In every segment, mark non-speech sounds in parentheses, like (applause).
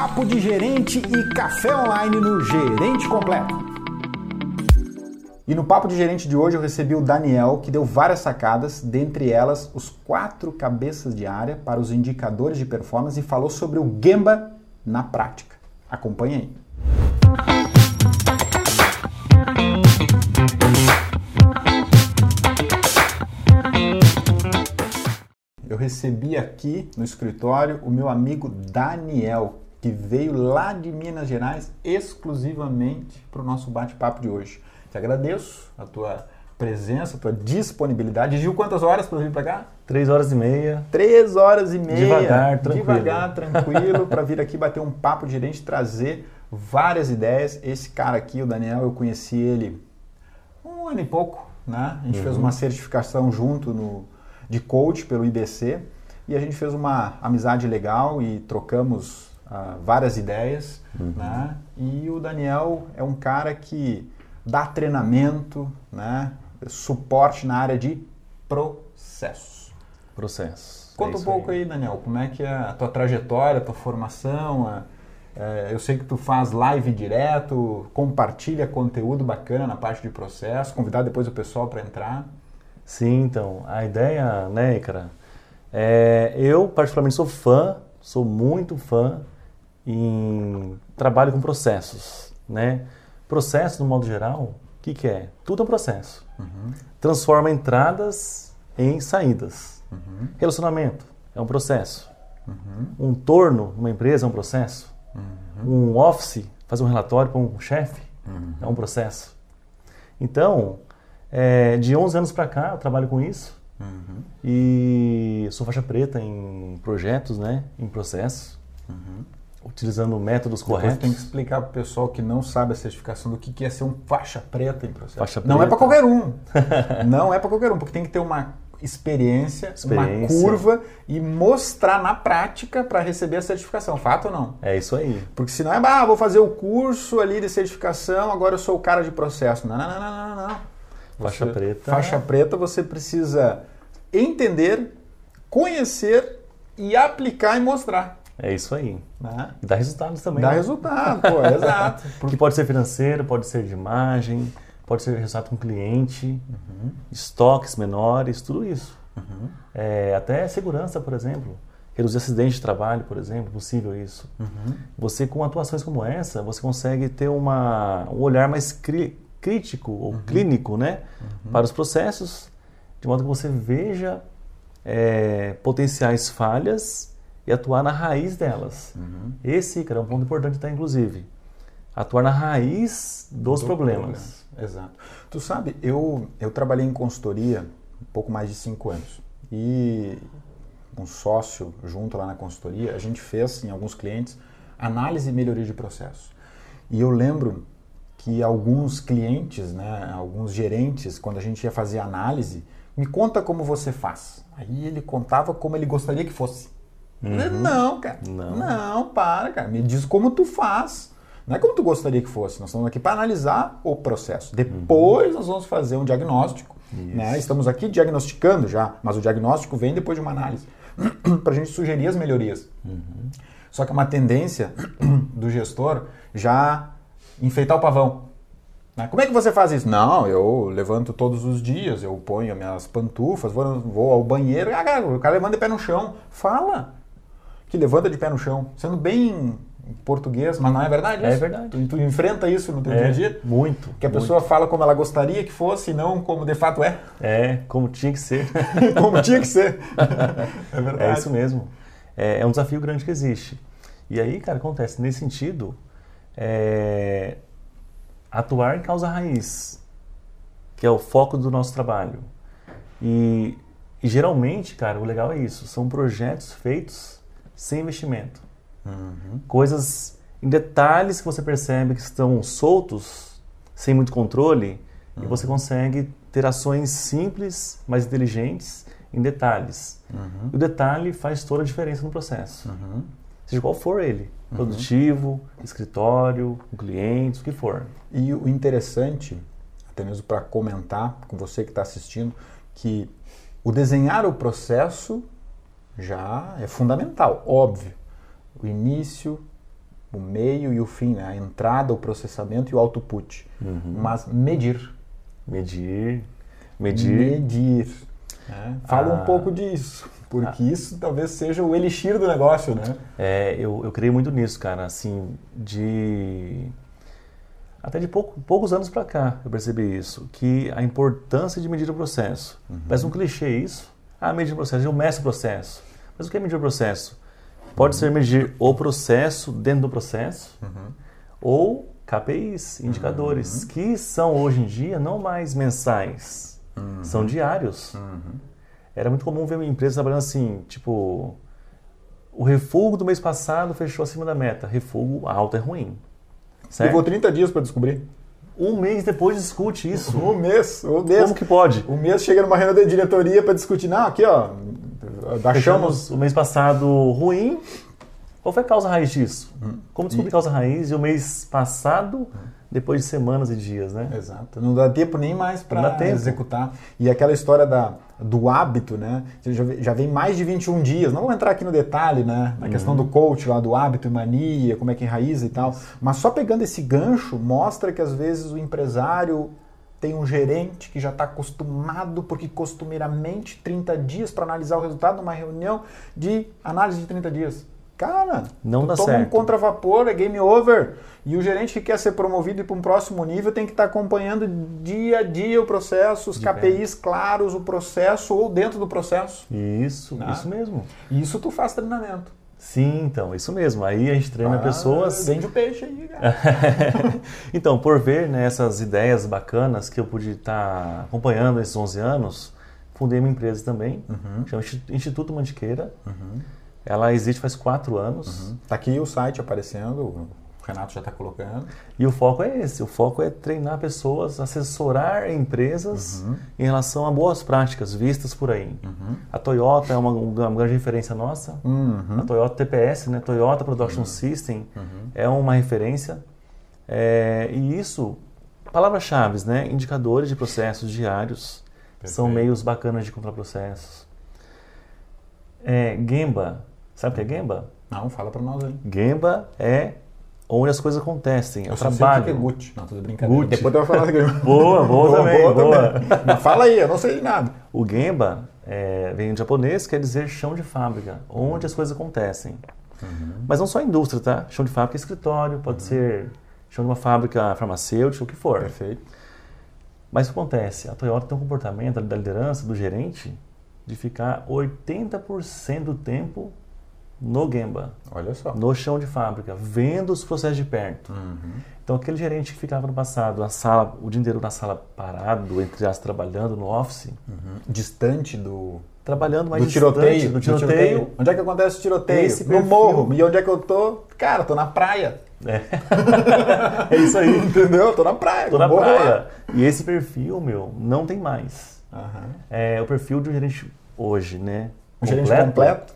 Papo de gerente e café online no Gerente Completo. E no Papo de Gerente de hoje eu recebi o Daniel, que deu várias sacadas, dentre elas os quatro cabeças de área para os indicadores de performance e falou sobre o Gemba na prática. Acompanhe aí. Eu recebi aqui no escritório o meu amigo Daniel, que veio lá de Minas Gerais exclusivamente para o nosso bate-papo de hoje. Te agradeço a tua presença, a tua disponibilidade. Gil, quantas horas para vir para cá? Três horas e meia. Três horas e meia. Devagar, tranquilo. Devagar, tranquilo, para vir aqui bater um papo de gerente, trazer várias ideias. Esse cara aqui, o Daniel, eu conheci ele um ano e pouco, né? A gente uhum. fez uma certificação junto no, de coach pelo IBC e a gente fez uma amizade legal e trocamos uh, várias ideias, uhum. né? E o Daniel é um cara que dá treinamento, né? Suporte na área de processos. Processos. Conta é um pouco aí. aí. Daniel, como é que é a tua trajetória, a tua formação, a, é, eu sei que tu faz live direto, compartilha conteúdo bacana na parte de processo, convidar depois o pessoal para entrar. Sim, então, a ideia, né, Icara, é, eu particularmente sou fã, sou muito fã em trabalho com processos, né? Processo, no modo geral, o que, que é? Tudo é um processo. Uhum. Transforma entradas em saídas. Uhum. Relacionamento é um processo. Uhum. Um torno numa empresa é um processo. Uhum. Um office, fazer um relatório para um chefe uhum. é um processo. Então, é, de 11 anos para cá, eu trabalho com isso. Uhum. E sou faixa preta em projetos, né? Em processos utilizando métodos Depois corretos. tem que explicar para o pessoal que não sabe a certificação do que, que é ser um faixa preta em processo. Faixa não é para qualquer um. (laughs) não é para qualquer um, porque tem que ter uma experiência, experiência, uma curva e mostrar na prática para receber a certificação. Fato ou não? É isso aí. Porque senão é, ah, vou fazer o curso ali de certificação, agora eu sou o cara de processo. Não, não, não, não, não. Faixa você, preta. Faixa preta você precisa entender, conhecer e aplicar e mostrar. É isso aí. Né? E dá resultados também. Dá né? resultado, pô, exato. (laughs) que pode ser financeiro, pode ser de imagem, pode ser resultado com cliente, uhum. estoques menores, tudo isso. Uhum. É, até segurança, por exemplo. Reduzir acidentes de trabalho, por exemplo, possível isso. Uhum. Você, com atuações como essa, você consegue ter uma, um olhar mais cri, crítico ou uhum. clínico né, uhum. para os processos, de modo que você veja é, potenciais falhas e atuar na raiz delas. Uhum. Esse, cara, é um ponto importante, tá, inclusive. Atuar na raiz dos Do problemas. Problema. Exato. Tu sabe, eu, eu trabalhei em consultoria um pouco mais de cinco anos. E um sócio junto lá na consultoria, a gente fez em alguns clientes análise e melhoria de processo. E eu lembro que alguns clientes, né, alguns gerentes, quando a gente ia fazer análise, me conta como você faz. Aí ele contava como ele gostaria que fosse. Uhum. Não, cara. Não. Não, para, cara. Me diz como tu faz. Não é como tu gostaria que fosse. Nós estamos aqui para analisar o processo. Depois uhum. nós vamos fazer um diagnóstico. Né? Estamos aqui diagnosticando já, mas o diagnóstico vem depois de uma análise (clears throat) para a gente sugerir as melhorias. Uhum. Só que é uma tendência (clears throat) do gestor já enfeitar o pavão. Né? Como é que você faz isso? Não, eu levanto todos os dias, eu ponho minhas pantufas, vou, vou ao banheiro, ah, o cara levanta de pé no chão. Fala que levanta de pé no chão, sendo bem português, mas não é verdade isso? É verdade. Tu, tu enfrenta isso no teu é, dia a dia? Muito. Que a muito. pessoa fala como ela gostaria que fosse e não como de fato é? É, como tinha que ser. (laughs) como tinha que ser. (laughs) é verdade. É isso mesmo. É, é, um desafio grande que existe. E aí, cara, acontece nesse sentido, é, atuar em causa raiz, que é o foco do nosso trabalho. E, e geralmente, cara, o legal é isso, são projetos feitos sem investimento. Uhum. Coisas em detalhes que você percebe que estão soltos, sem muito controle, uhum. e você consegue ter ações simples, mas inteligentes em detalhes. Uhum. E o detalhe faz toda a diferença no processo. Uhum. Seja qual for ele. Uhum. Produtivo, escritório, clientes, o que for. E o interessante, até mesmo para comentar com você que está assistindo, que o desenhar o processo já é fundamental, óbvio. O início, o meio e o fim, né? a entrada, o processamento e o output. Mas medir. Medir. Medir. Medir. né? Fala Ah. um pouco disso, porque isso talvez seja o elixir do negócio, né? É, eu, eu creio muito nisso, cara. Assim, de. Até de pouco- poucos anos pra cá eu percebi isso. Que a importância de medir o processo. Parece um clichê isso. Ah, medir o processo, eu meço o processo. Mas o que é medir o processo? Pode ser medir o processo dentro do processo ou KPIs, indicadores, que são hoje em dia não mais mensais, são diários. Era muito comum ver uma empresa trabalhando assim, tipo, o refugo do mês passado fechou acima da meta. Refugo alto é ruim. Certo? Levou 30 dias para descobrir. Um mês depois discute isso. Um mês, um mês. Como que pode? O mês chega numa reunião de diretoria para discutir, não, aqui ó, achamos o mês passado ruim. Qual foi a causa raiz disso? Como descobrir a causa raiz e o mês passado, depois de semanas e dias, né? Exato. Não dá tempo nem mais para executar. E aquela história da, do hábito, né? Você já, vem mais de 21 dias. Não vou entrar aqui no detalhe, né? Na questão Uhum. do coach lá, do hábito e mania, como é que enraiza e tal. Mas só pegando esse gancho, mostra que às vezes o empresário tem um gerente que já está acostumado, porque costumeiramente 30 dias para analisar o resultado numa reunião de análise de 30 dias. Cara, Não dá toma um certo. contravapor, é game over. E o gerente que quer ser promovido e para um próximo nível tem que estar acompanhando dia a dia o processo, os De KPIs claros, o processo ou dentro do processo. Isso, Ah. isso mesmo. E isso tu faz treinamento. Sim, então, isso mesmo. Aí a gente treina Ah, pessoas. Vende o peixe aí, cara. (laughs) então, por ver né, essas ideias bacanas que eu pude estar acompanhando nesses 11 anos, fundei uma empresa também, chama Institu- Instituto Mantiqueira. Ela existe faz quatro anos Tá aqui o site aparecendo, o Renato já está colocando. e o foco é esse: o foco é treinar pessoas, assessorar empresas em relação a boas práticas vistas por aí. A Toyota é uma, uma grande referência nossa. Uhum. A Toyota TPS, né? Toyota Production System, é uma referência. É, e isso, palavras-chave, né? Indicadores de processos diários, são Perfeito. meios bacanas de encontrar processos. É, Gemba, sabe o que é Gemba? Não, fala para nós aí. Gemba é onde as coisas acontecem, é o Eu só sei o trabalho. que é Gucci. Não, tudo brincadeira. Gucci. Depois tu vai falar que (laughs) Boa, boa também, boa. também. Mas fala aí, eu não sei de nada. O Gemba é, vem do japonês, quer dizer chão de fábrica, onde as coisas acontecem. Mas não só a indústria, tá? Chão de fábrica é escritório, pode ser chão de uma fábrica farmacêutica, o que for. Perfeito. Mas o que acontece? A Toyota tem um comportamento da liderança, do gerente, de ficar 80% do tempo no Gemba, Olha só. no chão de fábrica, vendo os processos de perto. Então, aquele gerente que ficava no passado, na sala, o dia inteiro na sala parado, entre as trabalhando no office, Uhum. Distante do, trabalhando mais do tiroteio, distante do do tiroteio. Onde é que acontece o tiroteio? Esse no perfil. morro. E onde é que eu tô? Cara, tô na praia. É (laughs) isso aí. (laughs) Entendeu? Tô na praia. Tô na morro praia. E esse perfil, meu, não tem mais. Aham. É o perfil de um gerente hoje, né? Um gerente completo,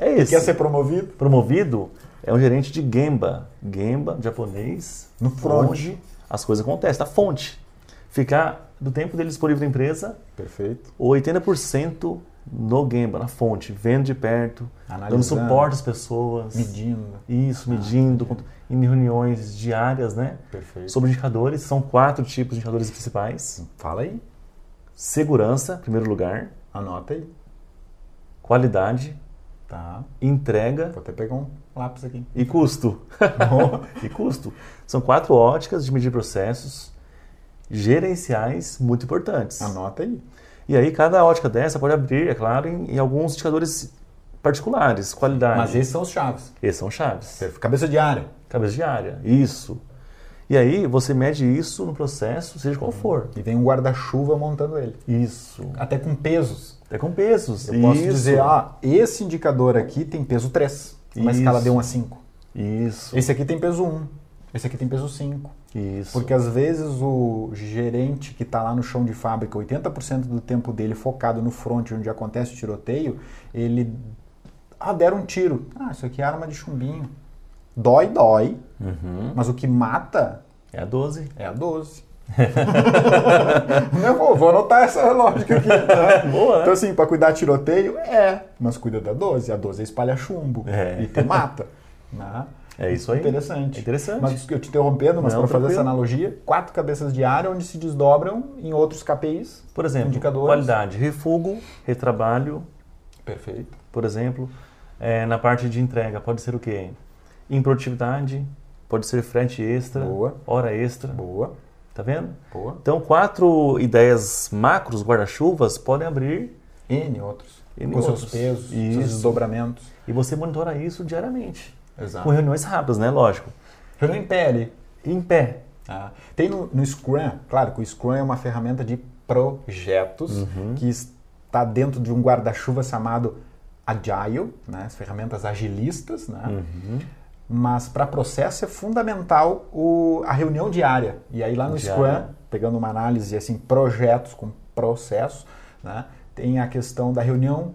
É esse. quer ser promovido. Promovido é um gerente de Gemba. Gemba, japonês. No front. Onde as coisas acontecem. A fonte. Ficar do tempo dele disponível na empresa, Perfeito. 80% no Gemba, na fonte, vendo de perto, dando Analisando. suporte às pessoas. Medindo. Isso, medindo, cont- em reuniões diárias, né? Perfeito. Sobre indicadores, são quatro tipos de indicadores principais. Fala aí. Segurança, primeiro lugar. Anota aí. Qualidade, Tá. entrega Vou até pegar um lápis aqui. e custo. (laughs) e custo. São quatro óticas de medir processos gerenciais muito importantes. Anota aí. E aí, cada ótica dessa pode abrir, é claro, em, em alguns indicadores particulares, qualidade. Mas esses são os chaves. Esses são chaves. Cabeça de área. Cabeça de área, isso. E aí, você mede isso no processo, seja qual for. E vem um guarda-chuva montando ele. Isso. Até com pesos. É com pesos. Eu posso Isso. dizer, ah, esse indicador aqui tem peso 3. Uma Isso. escala de 1 a 5. Isso. Esse aqui tem peso 1. Esse aqui tem peso 5. Isso. Porque às vezes o gerente que está lá no chão de fábrica, 80% do tempo dele focado no front, onde acontece o tiroteio, ele. Ah, deram um tiro. Ah, isso aqui é arma de chumbinho. Dói, dói, Uhum. mas o que mata É a 12. é a 12. Não, (laughs) vou, vou anotar essa lógica aqui. Tá? (laughs) Boa, né? Então, assim, para cuidar tiroteio, é. Mas cuida da 12. A 12 espalha chumbo É. e te mata. né? É isso aí. Interessante. É interessante. Mas eu te interrompendo, mas para fazer essa analogia, quatro cabeças de área onde se desdobram em outros KPIs. Por exemplo, indicadores. qualidade, refugo, retrabalho, Perfeito. por exemplo. É, na parte de entrega, pode ser o quê? Improdutividade, pode ser frete extra, Boa. hora extra. Boa, Tá vendo? boa. Então, quatro ideias macros, guarda-chuvas, podem abrir N outros. N com outros. seus pesos, seus Isso. desdobramentos. e você monitora isso diariamente. Exato. Com reuniões rápidas, né? Lógico. Reunião em pé ali. Em pé. Ah, tem no, no Scrum, claro que o Scrum é uma ferramenta de projetos Uhum. que está dentro de um guarda-chuva chamado Agile, né, as ferramentas agilistas, né? Uhum. Mas para processo é fundamental o, a reunião diária. E aí lá no Diária. Scrum, pegando uma análise assim, projetos com processos, né, tem a questão da reunião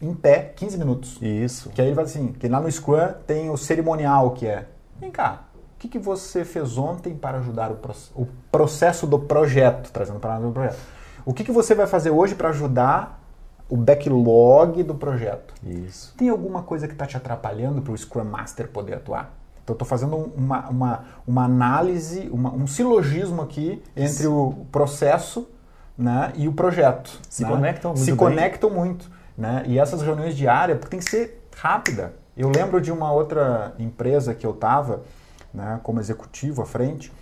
em pé, 15 minutos. Isso. Que aí ele vai assim, que lá no Scrum tem o cerimonial, que é, vem cá, o que, que você fez ontem para ajudar o, proce- o processo do projeto, trazendo para o projeto. O que, que você vai fazer hoje para ajudar o backlog do projeto? Isso. Tem alguma coisa que está te atrapalhando para o Scrum Master poder atuar? Então, estou fazendo uma, uma, uma análise, uma- um silogismo aqui entre o processo né, e o projeto. Se né? conectam muito Se bem. conectam muito. Né? E essas reuniões diárias, porque tem que ser rápida. Eu lembro de uma outra empresa que eu estava né, como executivo à frente,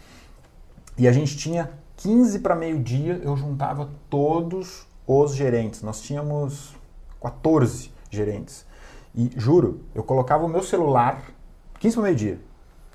e a gente tinha 15 para meio-dia, eu juntava todos os gerentes. Nós tínhamos 14 gerentes. E juro, eu colocava o meu celular 15 para meio-dia.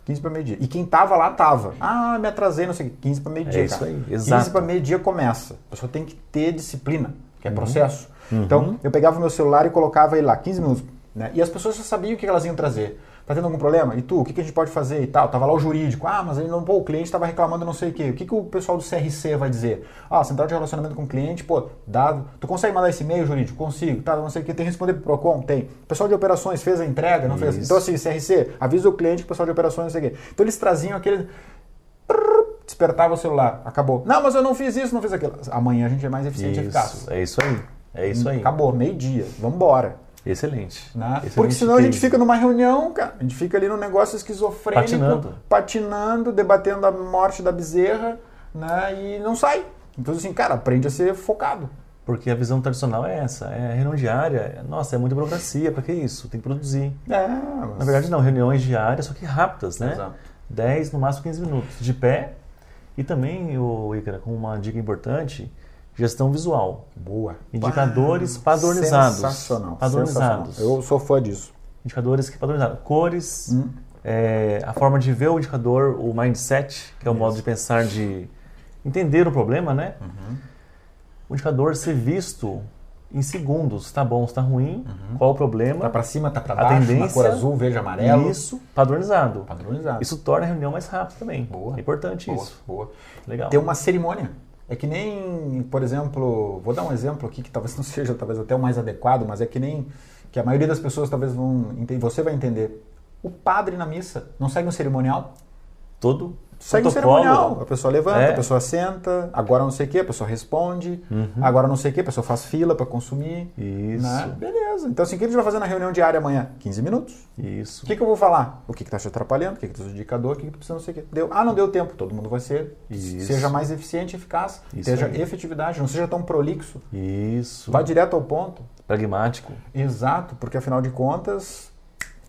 15 para meio-dia. E quem tava lá tava. Ah, me atrasei, não sei o quê. 15 para meio-dia. É isso cara. aí, 15 exato. para meio-dia começa. A pessoa tem que ter disciplina, que é Uhum. processo. Então, eu pegava o meu celular e colocava ele lá, 15 minutos. Né? E as pessoas já sabiam o que elas iam trazer. Tá tendo algum problema? E tu, o que, que a gente pode fazer e tal? Tava lá o jurídico. Ah, mas ele não, pô, o cliente estava reclamando não sei o quê. O que, que o pessoal do CRC vai dizer? Ah, central de relacionamento com o cliente, pô, dado. Tu consegue mandar esse e-mail, jurídico? Consigo. Tá, não sei o que. Tem que responder pro PROCON? Tem. O pessoal de operações fez a entrega? Não fez? Isso. Então, assim, CRC, avisa o cliente que o pessoal de operações não sei o quê. Então, eles traziam aquele despertava o celular, acabou. Não, mas eu não fiz isso, não fiz aquilo. Amanhã a gente é mais eficiente e eficaz. Isso. É isso aí. É isso aí. Acabou, meio-dia, vamos embora. Excelente. Né? Excelente Porque senão a gente fica numa reunião, cara. A gente fica ali num negócio esquizofrênico, Patinando. patinando, debatendo a morte da bezerra, né? E não sai. Então, assim, cara, aprende a ser focado. Porque a visão tradicional é essa, é reunião diária. Nossa, é muita burocracia, para que isso? Tem que produzir. É, mas... Na verdade não, reuniões diárias, só que rápidas, né? Exato. 10, no máximo 15 minutos, de pé. E também, o Ícara, com uma dica importante, gestão visual. Boa. Indicadores Pá, padronizados. Sensacional. Padronizados. sensacional. Eu sou fã disso. Indicadores que padronizados. Cores, Hum. é, a forma de ver o indicador, o mindset, que é o modo de pensar de entender o problema, né? Uhum. O indicador ser visto em segundos. Tá bom, está ruim, qual o problema? Tá pra cima, tá pra A baixo, na tendência- cor azul, verde, amarelo. Isso, padronizado. Padronizado. Isso torna a reunião mais rápida também. Boa. É importante boa, isso. boa. Legal. Ter uma cerimônia. É que nem, por exemplo, vou dar um exemplo aqui que talvez não (laughs) seja talvez até o mais adequado, mas é que nem que a maioria das pessoas talvez vão entender, você vai entender. O padre na missa não segue um cerimonial? Todo Segue protocolo. cerimonial. A pessoa levanta, É. a pessoa senta, agora não sei o que, a pessoa responde, agora não sei o que, a pessoa faz fila para consumir. Uhum. Isso. né? Beleza. Então, assim, o que a gente vai fazer na reunião diária amanhã? 15 minutos. Isso. O que, que eu vou falar? O que está te atrapalhando? O que está te indicador? O que, que tu precisa não sei o quê? Deu. Ah, não deu tempo. Todo mundo vai ser. Isso. Seja mais eficiente e eficaz. Isso Seja aí. efetividade. Não seja tão prolixo. Isso. Vá direto ao ponto. Pragmático. Exato, porque afinal de contas,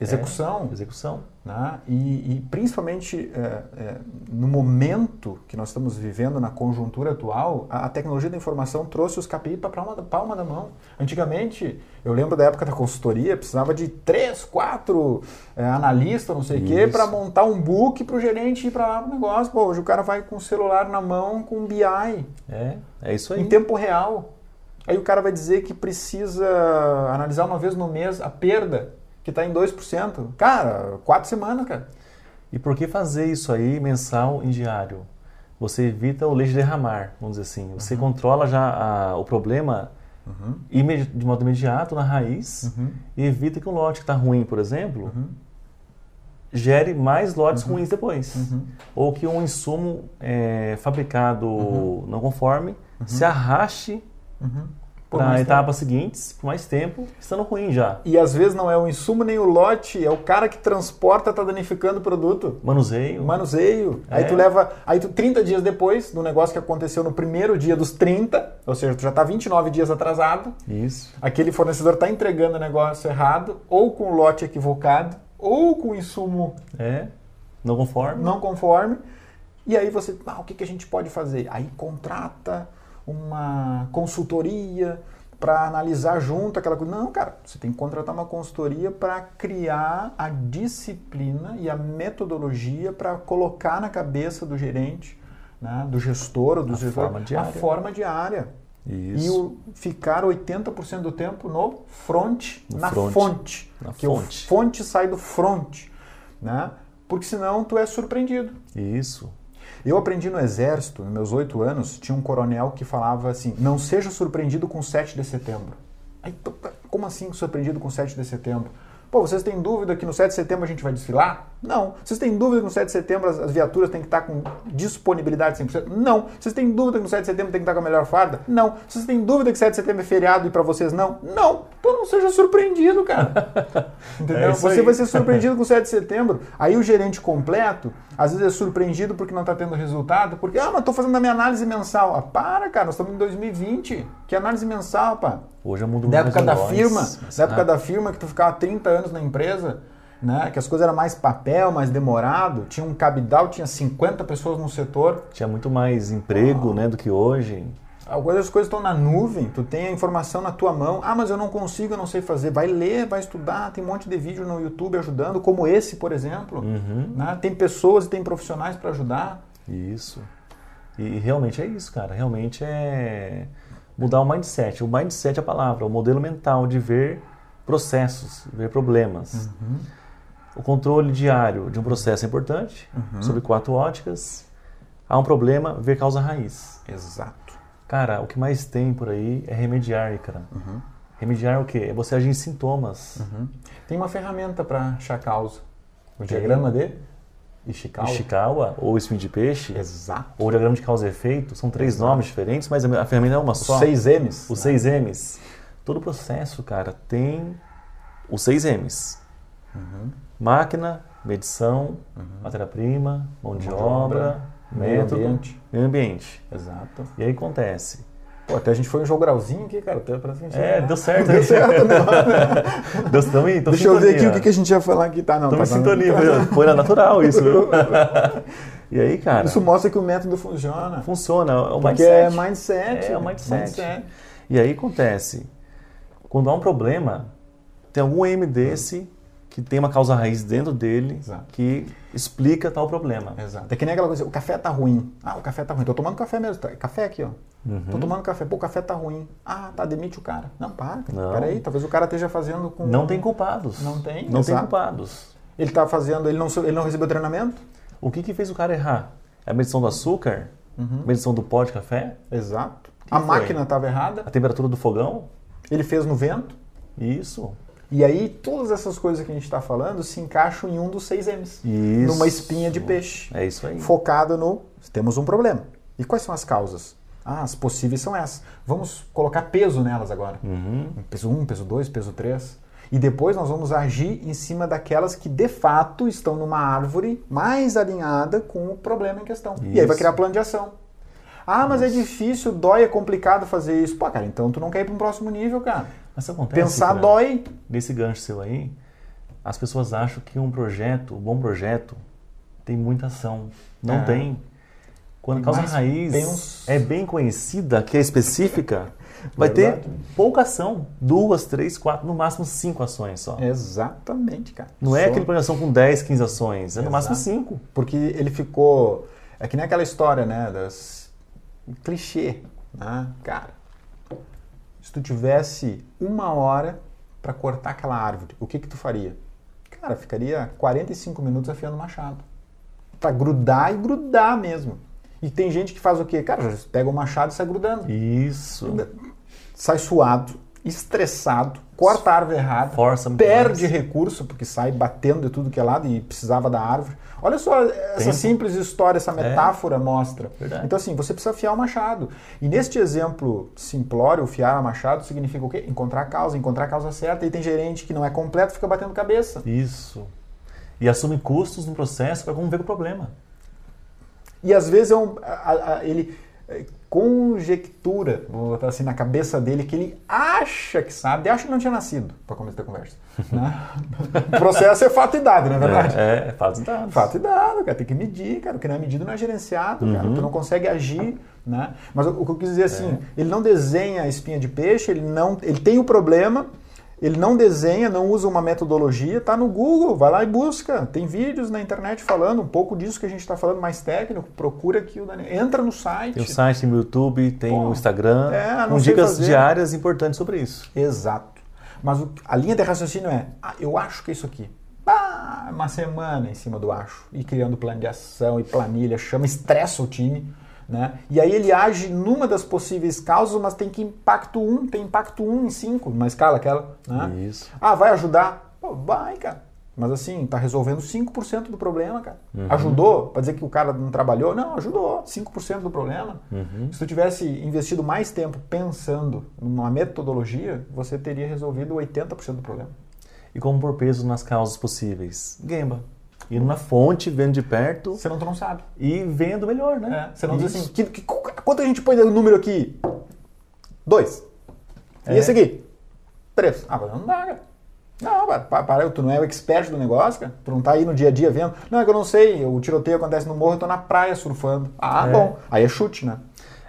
execução. Execução. Né? E, e principalmente é, é, no momento que nós estamos vivendo, na conjuntura atual, a, a tecnologia da informação trouxe os KPI para a palma, da- palma da mão. Antigamente, eu lembro da época da consultoria, precisava de três, quatro é, analistas, não sei o quê, para montar um book para o gerente ir para lá no negócio. Pô, hoje o cara vai com o celular na mão, com BI, É, é isso aí. em tempo real. Aí o cara vai dizer que precisa analisar uma vez no mês a perda, que está em 2%. Cara, quatro semanas, cara. E por que fazer isso aí mensal e diário? Você evita o leite derramar, vamos dizer assim. Uhum. Você controla já a- o problema imedi- de modo imediato, na raiz, Uhum. e evita que um lote que está ruim, por exemplo, gere mais lotes ruins depois. Ou que um insumo é, fabricado não conforme se arraste Para mais etapas seguintes, por mais tempo, estando ruim já. E às vezes não é o insumo nem o lote, é o cara que transporta tá danificando o produto. Manuseio. Manuseio. Aí É. tu leva. Aí tu, 30 dias depois do negócio que aconteceu no primeiro dia dos 30, ou seja, tu já tá 29 dias atrasado, Isso. aquele fornecedor tá entregando o negócio errado, ou com o lote equivocado, ou com o insumo É. Não conforme. não conforme. E aí você, ah, o que, que a gente pode fazer? Aí contrata uma consultoria para analisar junto aquela coisa. Não, cara, você tem que contratar uma consultoria para criar a disciplina e a metodologia para colocar na cabeça do gerente, né, do gestor ou do A gestor, forma diária. a forma diária. E Isso. o ficar 80% do tempo no front, No na front. fonte. Na que fonte. o fonte sai do front, né? Porque senão tu é surpreendido. Isso. Eu aprendi no exército, nos meus oito anos, tinha um coronel que falava assim: não seja surpreendido com 7 de setembro. Aí, pô, como assim surpreendido com 7 de setembro? Pô, vocês têm dúvida que no 7 de setembro a gente vai desfilar? Não. Vocês têm dúvida que no 7 de setembro as, as viaturas têm que estar com disponibilidade 100%? Não. Vocês têm dúvida que no 7 de setembro tem que estar com a melhor farda? Não. Vocês têm dúvida que 7 de setembro é feriado e para vocês não? Não. Então não seja surpreendido, cara. (laughs) Entendeu? É Você vai ser surpreendido com o 7 de setembro. Aí o gerente completo, às vezes é surpreendido porque não está tendo resultado, porque, ah, mas estou fazendo a minha análise mensal. Ah, para, cara, nós estamos em 2020. Que análise mensal, pá? Hoje é mundo Da época da firma, da época rápido. da firma que tu ficava 30 anos na empresa, né? Que as coisas eram mais papel, mais demorado, tinha um cabidal, tinha 50 pessoas no setor. Tinha muito mais emprego, né, do que hoje. Agora as coisas estão na nuvem, tu tem a informação na tua mão. Ah, mas eu não consigo, eu não sei fazer. Vai ler, vai estudar, tem um monte de vídeo no YouTube ajudando, como esse, por exemplo. Uhum. né? Tem pessoas e tem profissionais para ajudar. Isso. E realmente é isso, cara. Realmente é mudar o mindset. O mindset é a palavra, o modelo mental de ver processos, ver problemas. O controle diário de um processo é importante, sobre quatro óticas. Há um problema, ver causa raiz. Exato. Cara, o que mais tem por aí é remediar, cara. Remediar é o quê? É você agir em sintomas. Tem uma ferramenta para achar causa. O diagrama de Ishikawa. Ishikawa ou espinho de peixe, Exato. ou diagrama de causa e efeito, são três nomes diferentes, mas a ferramenta é uma Os só. seis M's. Os seis M's. Todo processo, cara, tem os seis M's. Uhum. Máquina, medição, matéria-prima, mão de Mão de obra, obra, meio método, ambiente. meio ambiente. Exato. E aí acontece. Pô, até a gente foi um jogralzinho aqui, cara. Até parece que a gente É, deu certo. (laughs) Deu certo, né? (laughs) Deus, tamo em, tamo em Deixa eu ver aqui o que a gente ia falar aqui. Tá, não, Tamo em tá, tá, sintonia, foi na natural isso, viu? (laughs) E aí, cara, Isso mostra que o método funciona. funciona, é o Porque mindset. é mindset. É, o mindset. E aí acontece, quando há um problema, tem algum M desse que tem uma causa raiz dentro dele Exato. que explica tal problema. Exato. É que nem aquela coisa, o café tá ruim. Ah, o café tá ruim. Tô tomando café mesmo. Tá- Café aqui, ó. Uhum. Tô tomando café. Pô, o café tá ruim. Ah, tá, demite o cara. Não, para. Não. Peraí, talvez o cara esteja fazendo com... Não tem culpados. Não tem, Não tem exato. culpados. Ele tá fazendo, ele não, ele não recebeu treinamento? O que, que fez o cara errar? É a medição do açúcar? Uhum. Medição do pó de café? Exato. Que a foi? máquina estava errada. A temperatura do fogão? Ele fez no vento. Isso. E aí, todas essas coisas que a gente está falando se encaixam em um dos seis M's. Isso. Numa espinha de peixe. É isso aí. Focado no temos um problema. E quais são as causas? Ah, as possíveis são essas. Vamos colocar peso nelas agora. Uhum. Peso 1, peso 2, peso 3. E depois nós vamos agir em cima daquelas que de fato estão numa árvore mais alinhada com o problema em questão. E aí vai Isso. criar plano de ação. Ah, mas é difícil, dói, é complicado fazer isso. Pô, cara, então tu não quer ir para um próximo nível, cara. Mas acontece. Pensar cara. dói. Nesse gancho seu aí, as pessoas acham que um projeto, um bom projeto, tem muita ação. Não É. tem. Quando a causa raiz é bem conhecida, que é específica, (laughs) vai Verdade. ter pouca ação. Duas, três, quatro, no máximo cinco ações só. Exatamente, cara. Não é Só- aquele plano de ação com 10, 15 ações. É no Exato. máximo cinco. Porque ele ficou. É que nem aquela história, né? Das. Clichê, né? Cara, se tu tivesse uma hora para cortar aquela árvore, o que que tu faria? Cara, ficaria 45 minutos afiando o machado. Pra grudar e grudar mesmo. E tem gente que faz o quê? Cara, pega o machado e sai grudando. Isso. Sai suado, estressado, corta a árvore errada, Força perde recurso, porque sai batendo de tudo que é lado e precisava da árvore. Olha só essa Tempo. simples história, essa metáfora mostra. Verdade. Então, assim, você precisa afiar o machado. E neste exemplo simplório, fiar o machado significa o quê? Encontrar a causa, encontrar a causa certa. E tem gerente que não é completo, fica batendo cabeça. Isso. E assume custos no processo para conviver com o problema. E às vezes é um, a- a- ele é, conjectura, vou botar assim, na cabeça dele, que ele acha que sabe, acha que não tinha nascido, para começar a conversa. Né? (laughs) o processo é fato e dado, não é verdade? É, é fatos e dados. Fato e dado, cara, tem que medir, cara. O que não é medido não é gerenciado, cara. Tu não consegue agir, né? Mas o, o que eu quis dizer assim, ele não desenha a espinha de peixe, ele não, ele tem o problema, ele não desenha, não usa uma metodologia, tá no Google, vai lá e busca. Tem vídeos na internet falando um pouco disso que a gente está falando mais técnico. Procura aqui o Daniel, entra no site. Tem o site, tem o YouTube, tem o Instagram, é, com dicas fazer. diárias importantes sobre isso. Exato. Mas o- a linha de raciocínio é, ah, eu acho que é isso aqui. Ah, uma semana em cima do acho. E criando plano de ação e planilha, chama, estressa o time. Né? E aí ele age numa das possíveis causas, mas tem que impacto 1, tem impacto 1 em 5, numa escala aquela. Né? Isso. Ah, vai ajudar? Pô, vai, cara. Mas assim, tá resolvendo 5% do problema, cara. Uhum. Ajudou? Para dizer que o cara não trabalhou? Não, ajudou. 5% do problema. Uhum. Se tu tivesse investido mais tempo pensando numa metodologia, você teria resolvido 80% do problema. E como pôr peso nas causas possíveis? Gemba. Indo na fonte, vendo de perto Senão tu não sabe. e vendo melhor, né? É, você não diz assim, que, que- quanto a gente põe de número aqui? Dois. E É. esse aqui? Três. Ah, mas não dá, cara. Não, para, para, para, tu não é o expert do negócio, cara. Tu não tá aí no dia a dia vendo. Não, é que eu não sei, o tiroteio acontece no morro, eu tô na praia surfando. Ah, É. bom. Aí é chute, né?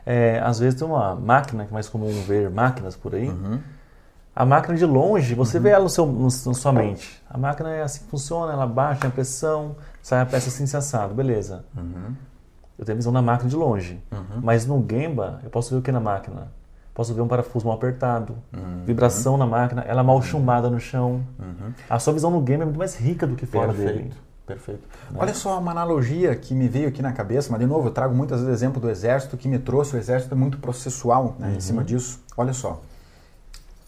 É, às vezes tem uma máquina, que é mais comum ver máquinas por aí. Uhum. A máquina de longe, você vê ela no seu, no, na sua mente. A máquina é assim que funciona, ela baixa a pressão, sai a peça assim assado, beleza. Uhum. Eu tenho a visão da máquina de longe. Mas no Gemba, eu posso ver o que na máquina? Posso ver um parafuso mal apertado, Uhum. vibração na máquina, ela mal chumbada no chão. A sua visão no Gemba é muito mais rica do que fora dele. Perfeito. Olha só uma analogia que me veio aqui na cabeça, mas de novo, eu trago muitas vezes exemplo do exército que me trouxe, o exército é muito processual né, em cima disso. Olha só.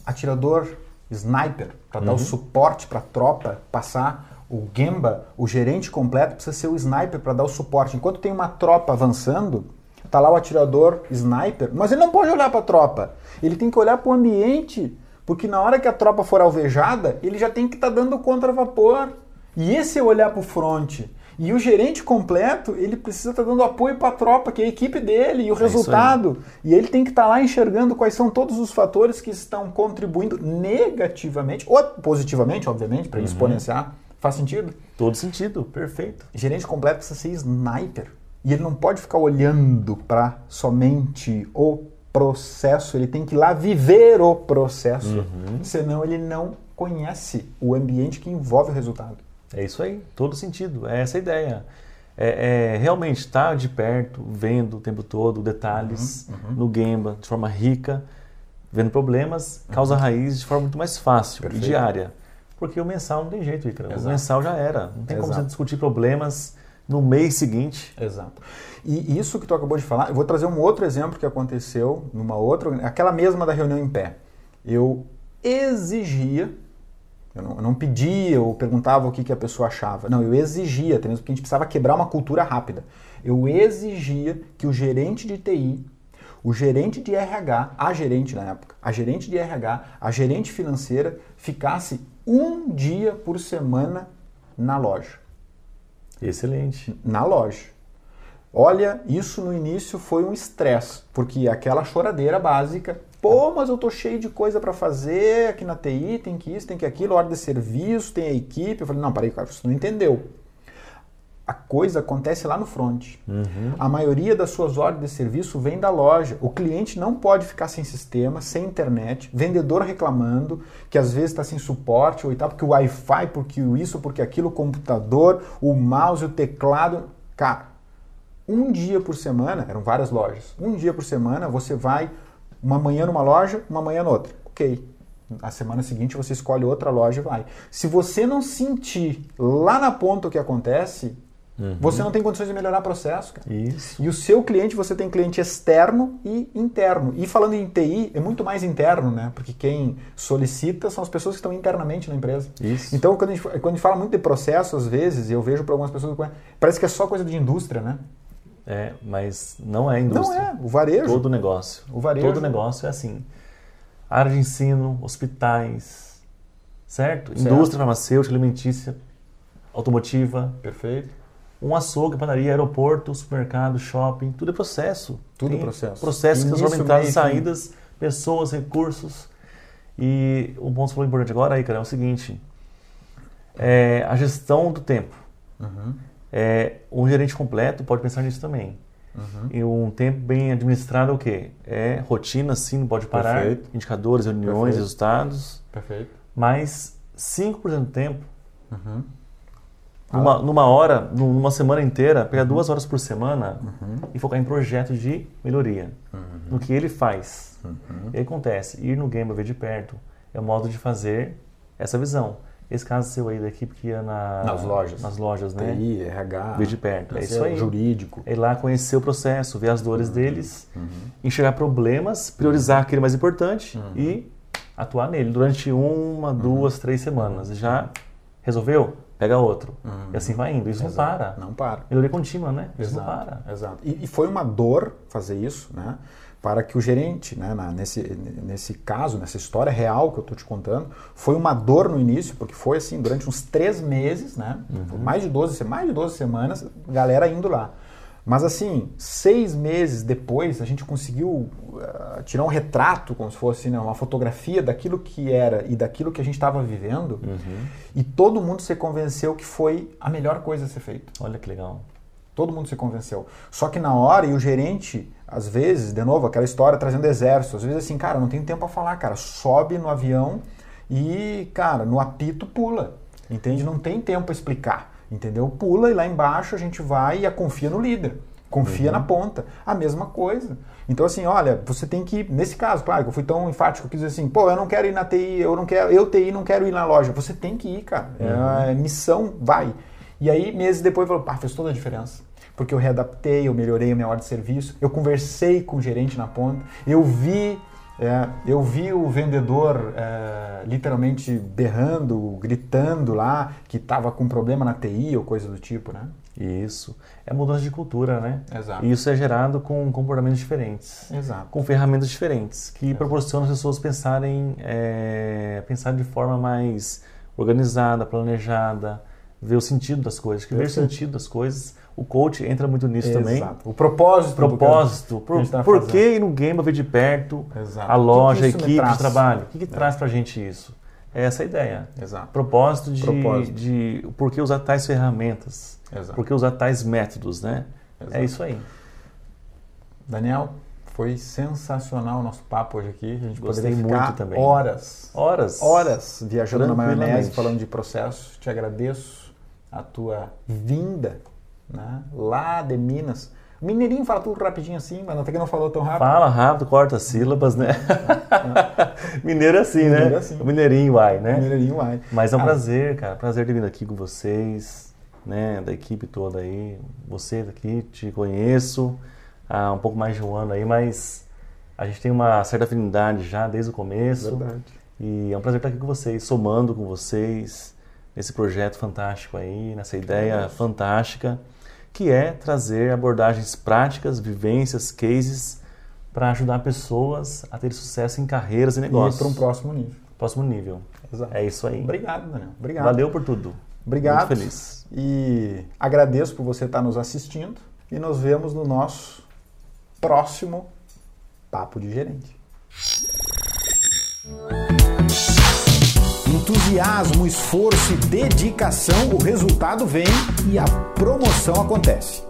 Atirador sniper, para dar o suporte para a tropa passar, o Gemba, o gerente completo, precisa ser o sniper para dar o suporte. Enquanto tem uma tropa avançando, tá lá o atirador sniper, mas ele não pode olhar para a tropa. Ele tem que olhar para o ambiente, porque na hora que a tropa for alvejada, ele já tem que estar dando contra-vapor. E esse é olhar para o fronte. E o gerente completo, ele precisa estar dando apoio para a tropa, que é a equipe dele, e o aí. resultado. E ele tem que estar lá enxergando quais são todos os fatores que estão contribuindo negativamente, ou positivamente, obviamente, para exponenciar. Faz sentido? Todo sentido, perfeito. Gerente completo precisa ser sniper. E ele não pode ficar olhando para somente o processo, ele tem que ir lá viver o processo. Senão ele não conhece o ambiente que envolve o resultado. É isso aí, todo sentido. É essa a ideia. É, é realmente estar de perto, vendo o tempo todo detalhes no Gemba, de forma rica, vendo problemas, causa raiz de forma muito mais fácil Perfeito. e diária. Porque o mensal não tem jeito, Icaro. O mensal já era. Não tem como Exato. você discutir problemas no mês seguinte. Exato. E isso que tu acabou de falar, eu vou trazer um outro exemplo que aconteceu numa outra, aquela mesma da reunião em pé. Eu exigia, eu não, eu não pedia ou perguntava o que, que a pessoa achava. Não, eu exigia, até mesmo porque a gente precisava quebrar uma cultura rápida. Eu exigia que o gerente de TI, o gerente de RH, a gerente na época, a gerente de RH, a gerente financeira, ficasse um dia por semana na loja Excelente. na loja. Olha, isso no início foi um estresse, porque aquela choradeira básica, pô, mas eu tô cheio de coisa para fazer aqui na TI, tem que isso, tem que aquilo, ordem de serviço, tem a equipe. Eu falei, não, peraí, cara, você não entendeu. A coisa acontece lá no front. A maioria das suas ordens de serviço vem da loja. O cliente não pode ficar sem sistema, sem internet, vendedor reclamando que às vezes está sem suporte ou e tal, porque o Wi-Fi, porque isso, porque aquilo, o computador, o mouse, o teclado. Cara, um dia por semana, eram várias lojas, um dia por semana você vai uma manhã numa loja, uma manhã noutra. Ok. A semana seguinte você escolhe outra loja e vai. Se você não sentir lá na ponta o que acontece, Uhum. Você não tem condições de melhorar processo, cara. Isso. E o seu cliente, você tem cliente externo e interno. E falando em TI, é muito mais interno, né? Porque quem solicita são as pessoas que estão internamente na empresa. Isso. Então, quando a gente, quando a gente fala muito de processo, às vezes, eu vejo para algumas pessoas, parece que é só coisa de indústria, né? É, mas não é indústria. Não é, o varejo. Todo negócio. O varejo. Todo negócio é assim. Área de ensino, hospitais, certo? Certo. Indústria farmacêutica, alimentícia, automotiva, Perfeito. um açougue, padaria, aeroporto, supermercado, shopping, tudo é processo. Tudo Tem processo. Processo que Início, transforma entradas e meio e fim. saídas, pessoas, recursos. E o ponto que você falou importante agora aí, cara, é o seguinte: é a gestão do tempo. Uhum. É, um gerente completo pode pensar nisso também. Uhum. E um tempo bem administrado é o quê? É rotina, sim, não pode parar. Perfeito. Indicadores, reuniões, Perfeito. resultados. Perfeito. Mas 5% do tempo, Uhum. numa, numa hora, numa semana inteira, pegar Uhum. duas horas por semana e focar em projetos de melhoria. Uhum. No que ele faz. E aí acontece, ir no game, ver de perto, é o modo de fazer essa visão. Esse caso seu aí da equipe que ia na, Nas lojas. Nas lojas, né? TI, RH. Ver de perto. É isso aí. Jurídico. É ir lá conhecer o processo, ver as dores deles, Uhum. enxergar problemas, priorizar aquele mais importante e atuar nele durante uma, duas, três semanas. Já resolveu? Pega outro. E assim vai indo. Isso não Exato. para. Não para. Melhoria contínua, né? Isso não Exato, para. exato. E, e foi uma dor fazer isso, né? Para que o gerente, né, na- nesse, nesse caso, nessa história real que eu estou te contando, foi uma dor no início, porque foi assim, durante uns três meses, né? Uhum. Mais de 12, se- mais de 12 semanas, galera indo lá. Mas assim, seis meses depois, a gente conseguiu ah, tirar um retrato, como se fosse né, uma fotografia daquilo que era e daquilo que a gente estava vivendo, Uhum. e todo mundo se convenceu que foi a melhor coisa a ser feita. Olha que legal. Todo mundo se convenceu. Só que na hora, e o gerente, às vezes, de novo, aquela história trazendo exército, às vezes assim, cara, não tem tempo a falar, cara, sobe no avião e, cara, no apito pula. Entende? Não tem tempo a explicar. Entendeu? Pula e lá embaixo a gente vai e a confia no líder. Confia na ponta. A mesma coisa. Então, assim, olha, você tem que. Nesse caso, claro, que eu fui tão enfático, quis dizer assim, pô, eu não quero ir na TI, eu não quero, eu TI não quero ir na loja. Você tem que ir, cara. É, missão, vai. E aí, meses depois, falou, pá, fez toda a diferença. Porque eu readaptei, eu melhorei a minha hora de serviço, eu conversei com o gerente na ponta, eu vi, é, eu vi o vendedor é, literalmente berrando, gritando lá que estava com problema na TI ou coisa do tipo, né? Isso. É mudança de cultura, né? Exato. E isso é gerado com comportamentos diferentes. Exato. Com ferramentas diferentes, que proporcionam as pessoas pensarem, é, pensar de forma mais organizada, planejada, ver o sentido das coisas. Que ver o sentido das coisas, o coach entra muito nisso também. Exato. O propósito. do Propósito, que por, gente tá por fazendo. que ir no game ver de perto Exato. a O que que loja, a equipe de trabalho? O que, que É. traz pra gente isso? É essa a ideia. Exato. Propósito de, Propósito. de por que usar tais ferramentas, Exato. por que usar tais métodos, né? Exato. É isso aí. Daniel, foi sensacional o nosso papo hoje aqui. A gente Gostei poderia ficar muito também. horas, Horas. horas viajando na maionese, falando de processos. Te agradeço a tua vinda né, lá de Minas. O Mineirinho fala tudo rapidinho assim, mas até que não falou tão rápido. Fala rápido, corta as sílabas, né? (laughs) Mineiro é assim, né? Mineiro é assim. O mineirinho vai, né? Mineirinho vai. Mas é um Ah, prazer, cara. Prazer ter vindo aqui com vocês, né? Da equipe toda aí. Você aqui, te conheço há um pouco mais de um ano aí, mas a gente tem uma certa afinidade já desde o começo. Verdade. E é um prazer estar aqui com vocês, somando com vocês nesse projeto fantástico aí, nessa ideia fantástica, que é trazer abordagens práticas, vivências, cases para ajudar pessoas a ter sucesso em carreiras e E negócios. para um próximo nível. próximo nível. Exato. É isso aí. Obrigado, Daniel. Obrigado. Valeu por tudo. Obrigado. Muito feliz. E agradeço por você estar nos assistindo. E nos vemos no nosso próximo Papo de Gerente. Entusiasmo, esforço e dedicação, o resultado vem e a promoção acontece.